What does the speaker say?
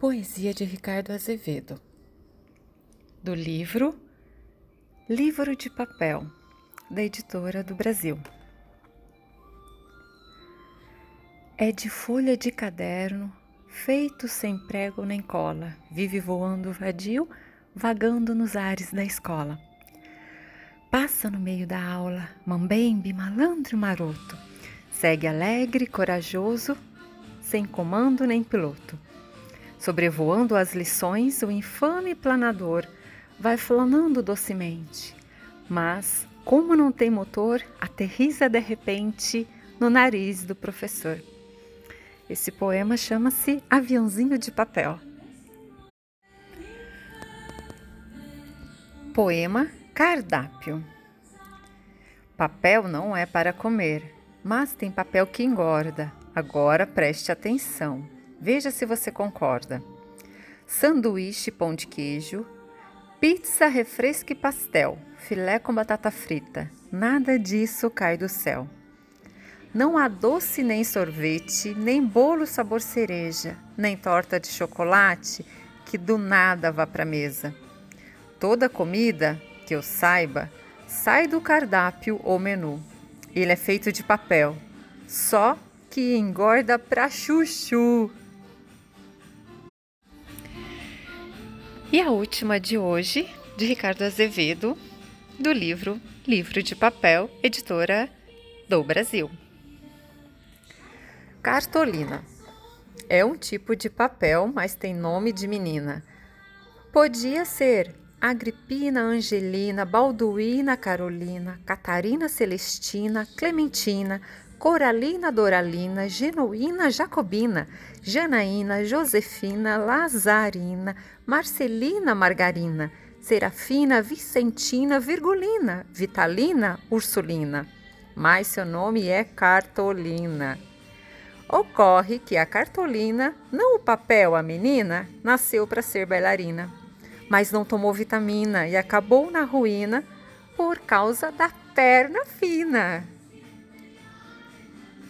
Poesia de Ricardo Azevedo, do livro Livro de Papel, da Editora do Brasil. É de folha de caderno, feito sem prego nem cola, vive voando vadio, vagando nos ares da escola. Passa no meio da aula, mambembe, malandro maroto, segue alegre, corajoso, sem comando nem piloto. Sobrevoando as lições, o infame planador vai flanando docemente, mas, como não tem motor, aterriza de repente no nariz do professor. Esse poema chama-se Aviãozinho de Papel. Poema Cardápio Papel não é para comer, mas tem papel que engorda. Agora preste atenção. Veja se você concorda. Sanduíche, pão de queijo, pizza, refresco e pastel, filé com batata frita. Nada disso cai do céu. Não há doce nem sorvete, nem bolo sabor cereja, nem torta de chocolate que do nada vá para a mesa. Toda comida, que eu saiba, sai do cardápio ou menu. Ele é feito de papel, só que engorda pra chuchu. E a última de hoje, de Ricardo Azevedo, do livro Livro de Papel, editora do Brasil. Cartolina. É um tipo de papel, mas tem nome de menina. Podia ser Agripina, Angelina, Balduína, Carolina, Catarina, Celestina, Clementina, Coralina, Doralina, Genuína, Jacobina, Janaína, Josefina, Lazarina, Marcelina, Margarina, Serafina, Vicentina, Virgulina, Vitalina, Ursulina. Mas seu nome é Cartolina. Ocorre que a Cartolina, não o papel, a menina, nasceu para ser bailarina mas não tomou vitamina e acabou na ruína por causa da perna fina.